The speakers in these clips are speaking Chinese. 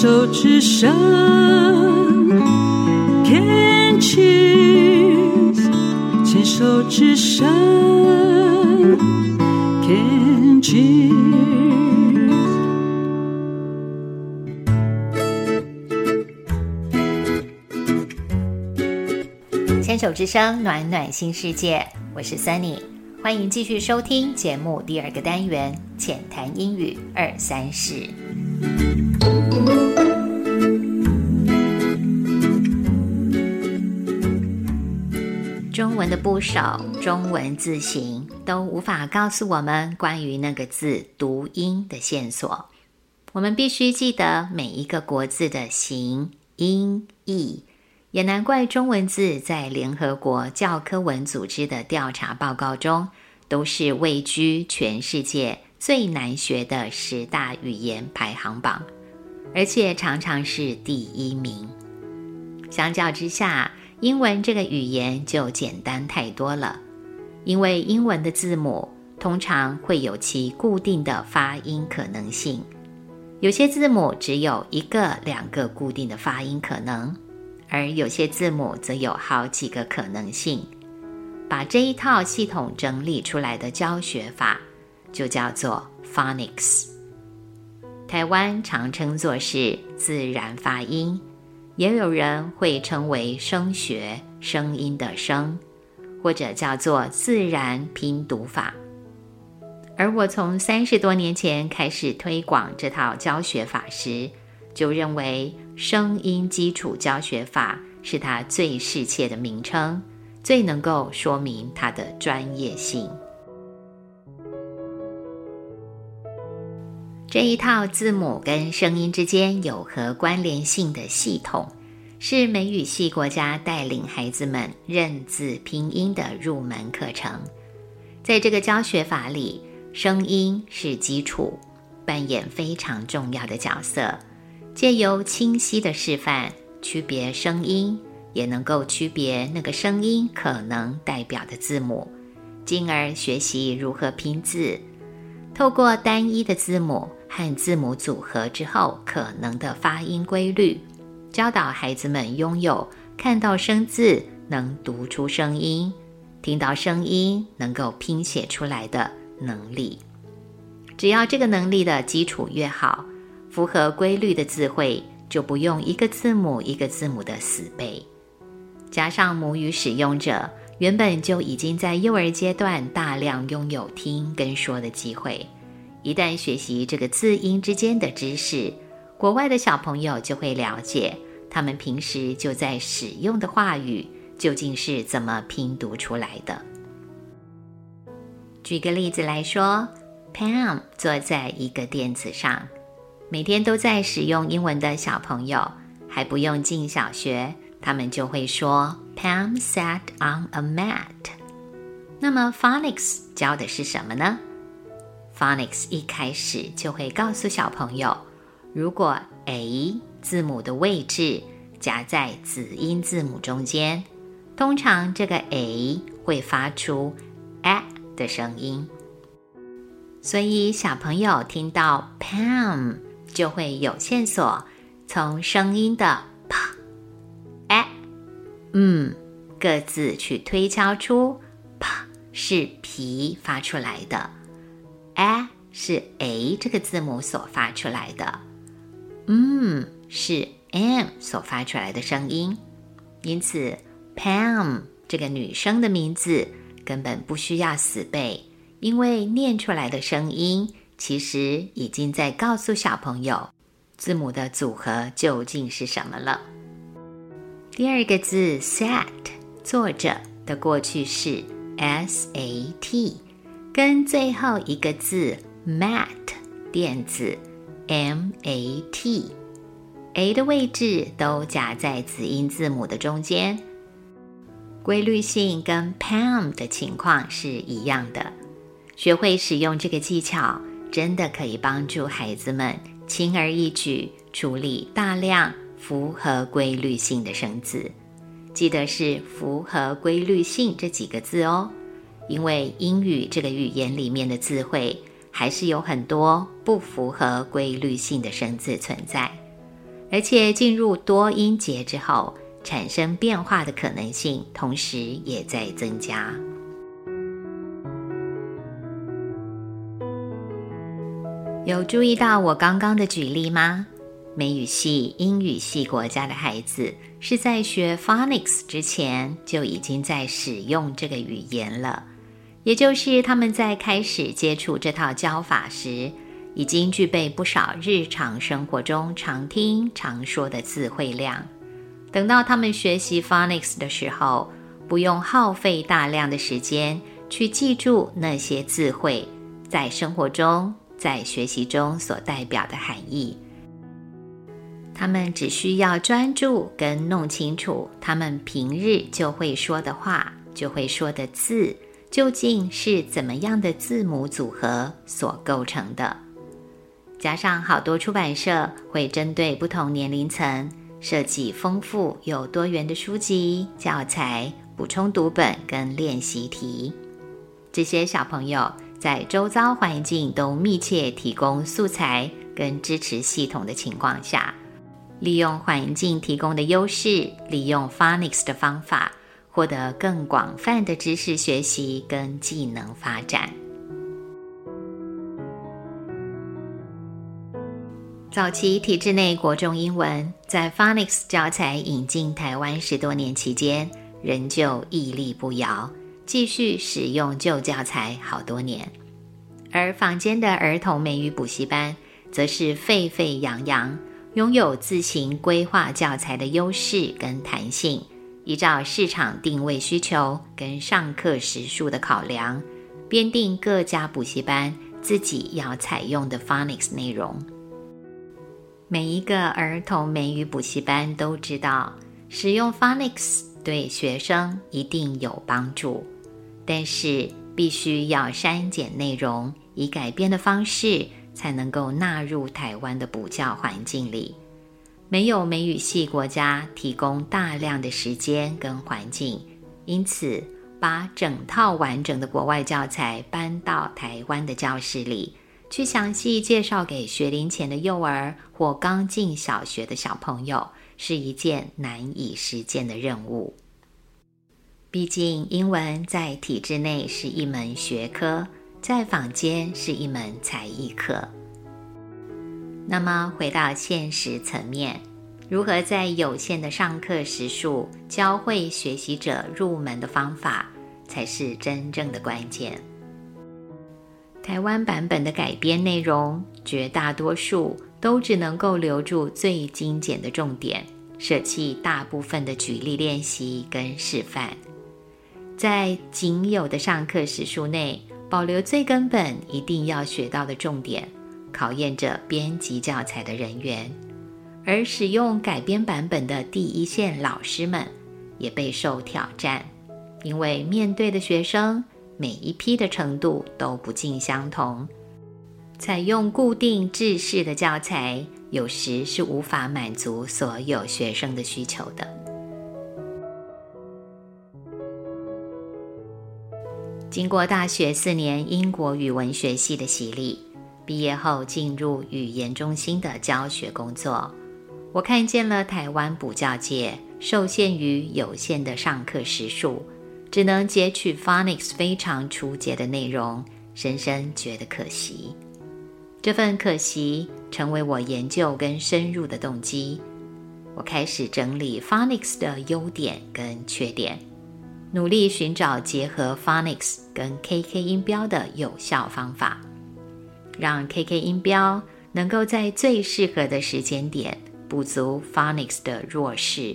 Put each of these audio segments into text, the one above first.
手之声，Can cheers，牵手之声，Can cheers。牵手之声，暖暖新世界，我是 Sunny，欢迎继续收听节目第二个单元浅谈英语二三事。文的部首、中文字形都无法告诉我们关于那个字读音的线索。我们必须记得每一个国字的形、音、义。也难怪中文字在联合国教科文组织的调查报告中，都是位居全世界最难学的十大语言排行榜，而且常常是第一名。相较之下，英文这个语言就简单太多了，因为英文的字母通常会有其固定的发音可能性，有些字母只有一个、两个固定的发音可能。而有些字母则有好几个可能性，把这一套系统整理出来的教学法就叫做 phonics。台湾常称作是自然发音，也有人会称为声学（声音的声），或者叫做自然拼读法。而我从三十多年前开始推广这套教学法时，就认为声音基础教学法是它最适切的名称，最能够说明它的专业性。这一套字母跟声音之间有何关联性的系统，是美语系国家带领孩子们认字拼音的入门课程。在这个教学法里，声音是基础，扮演非常重要的角色。借由清晰的示范，区别声音，也能够区别那个声音可能代表的字母，进而学习如何拼字。透过单一的字母和字母组合之后可能的发音规律，教导孩子们拥有看到生字能读出声音，听到声音能够拼写出来的能力。只要这个能力的基础越好。符合规律的字汇就不用一个字母一个字母的死背，加上母语使用者原本就已经在幼儿阶段大量拥有听跟说的机会，一旦学习这个字音之间的知识，国外的小朋友就会了解他们平时就在使用的话语究竟是怎么拼读出来的。举个例子来说，Pam 坐在一个垫子上。每天都在使用英文的小朋友还不用进小学，他们就会说 Pam sat on a mat。那么 phonics 教的是什么呢？phonics 一开始就会告诉小朋友，如果 a 字母的位置夹在子音字母中间，通常这个 a 会发出 a 的声音。所以小朋友听到 Pam。就会有线索，从声音的“啪”、“哎”、“嗯”各自去推敲出“ “p” ”是皮发出来的，“ a ”是 a 这个字母所发出来的，“嗯”是 m 所发出来的声音。因此，Pam 这个女生的名字根本不需要死背，因为念出来的声音。其实已经在告诉小朋友，字母的组合究竟是什么了。第二个字 sat 坐着的过去式 s a t，跟最后一个字 mat 电子 m a t，a 的位置都夹在子音字母的中间，规律性跟 Pam 的情况是一样的。学会使用这个技巧。真的可以帮助孩子们轻而易举处理大量符合规律性的生字。记得是符合规律性这几个字哦，因为英语这个语言里面的字汇还是有很多不符合规律性的生字存在。而且进入多音节之后，产生变化的可能性同时也在增加。有注意到我刚刚的举例吗？美语系、英语系国家的孩子是在学 phonics 之前就已经在使用这个语言了，也就是他们在开始接触这套教法时，已经具备不少日常生活中常听常说的词汇量。等到他们学习 phonics 的时候，不用耗费大量的时间去记住那些字汇在生活中、在学习中所代表的含义。他们只需要专注跟弄清楚，他们平日就会说的话，就会说的字，究竟是怎么样的字母组合所构成的。加上好多出版社会针对不同年龄层设计丰富又多元的书籍、教材、补充读本跟练习题。这些小朋友在周遭环境都密切提供素材跟支持系统的情况下。利用环境提供的优势，利用 phonics 的方法，获得更广泛的知识学习跟技能发展。早期体制内国中英文在 Phoenix 教材引进台湾十多年期间，仍旧屹立不摇，继续使用旧教材好多年。而坊间的儿童美语补习班，则是沸沸扬扬。拥有自行规划教材的优势跟弹性，依照市场定位需求跟上课时数的考量，编定各家补习班自己要采用的 phonics 内容。每一个儿童美语补习班都知道，使用 phonics 对学生一定有帮助，但是必须要删减内容，以改编的方式。才能够纳入台湾的补教环境里。没有美语系国家提供大量的时间跟环境，因此把整套完整的国外教材搬到台湾的教室里，去详细介绍给学龄前的幼儿或刚进小学的小朋友，是一件难以实践的任务。毕竟，英文在体制内是一门学科。在坊间是一门才艺课。那么回到现实层面，如何在有限的上课时数教会学习者入门的方法，才是真正的关键。台湾版本的改编内容，绝大多数都只能够留住最精简的重点，舍弃大部分的举例练习跟示范，在仅有的上课时数内。保留最根本一定要学到的重点，考验着编辑教材的人员，而使用改编版本的第一线老师们也备受挑战，因为面对的学生每一批的程度都不尽相同，采用固定制式的教材有时是无法满足所有学生的需求的。经过大学四年英国语文学系的洗礼，毕业后进入语言中心的教学工作，我看见了台湾补教界受限于有限的上课时数，只能截取 phonics 非常初阶的内容，深深觉得可惜。这份可惜成为我研究跟深入的动机。我开始整理 phonics 的优点跟缺点。努力寻找结合 phonics 跟 KK 音标的有效方法，让 KK 音标能够在最适合的时间点补足 phonics 的弱势，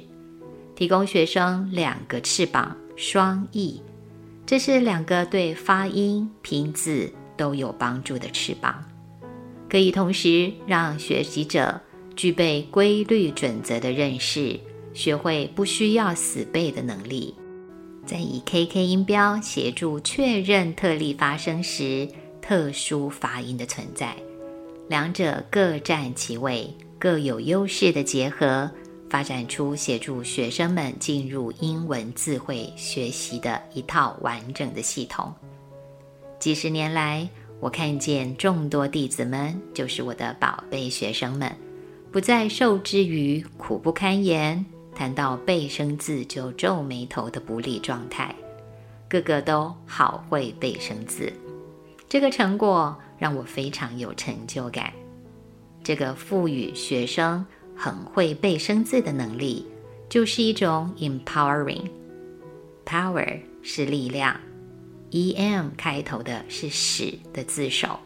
提供学生两个翅膀双翼。这是两个对发音、拼字都有帮助的翅膀，可以同时让学习者具备规律准则的认识，学会不需要死背的能力。在以 KK 音标协助确认特例发生时特殊发音的存在，两者各占其位，各有优势的结合，发展出协助学生们进入英文字汇学习的一套完整的系统。几十年来，我看见众多弟子们，就是我的宝贝学生们，不再受制于苦不堪言，谈到背生字就皱眉头的不利状态，个个都好会背生字。这个成果让我非常有成就感。这个赋予学生很会背生字的能力，就是一种 empowering。power 是力量，em 开头的是使的字首。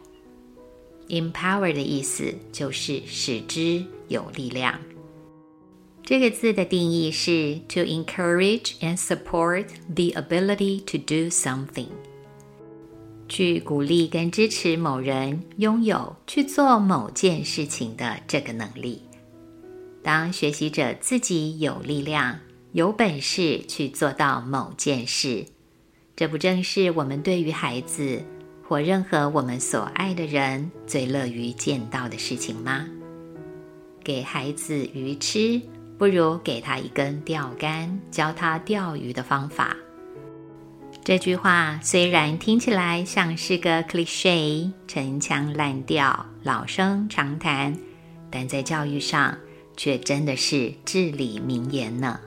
empower 的意思就是使之有力量。这个字的定义是 to encourage and support the ability to do something，去鼓励跟支持某人拥有去做某件事情的这个能力。当学习者自己有力量、有本事去做到某件事，这不正是我们对于孩子？或任何我们所爱的人最乐于见到的事情吗？给孩子鱼吃，不如给他一根钓竿，教他钓鱼的方法。这句话虽然听起来像是个 cliche、陈腔滥调、老生常谈，但在教育上却真的是至理名言呢。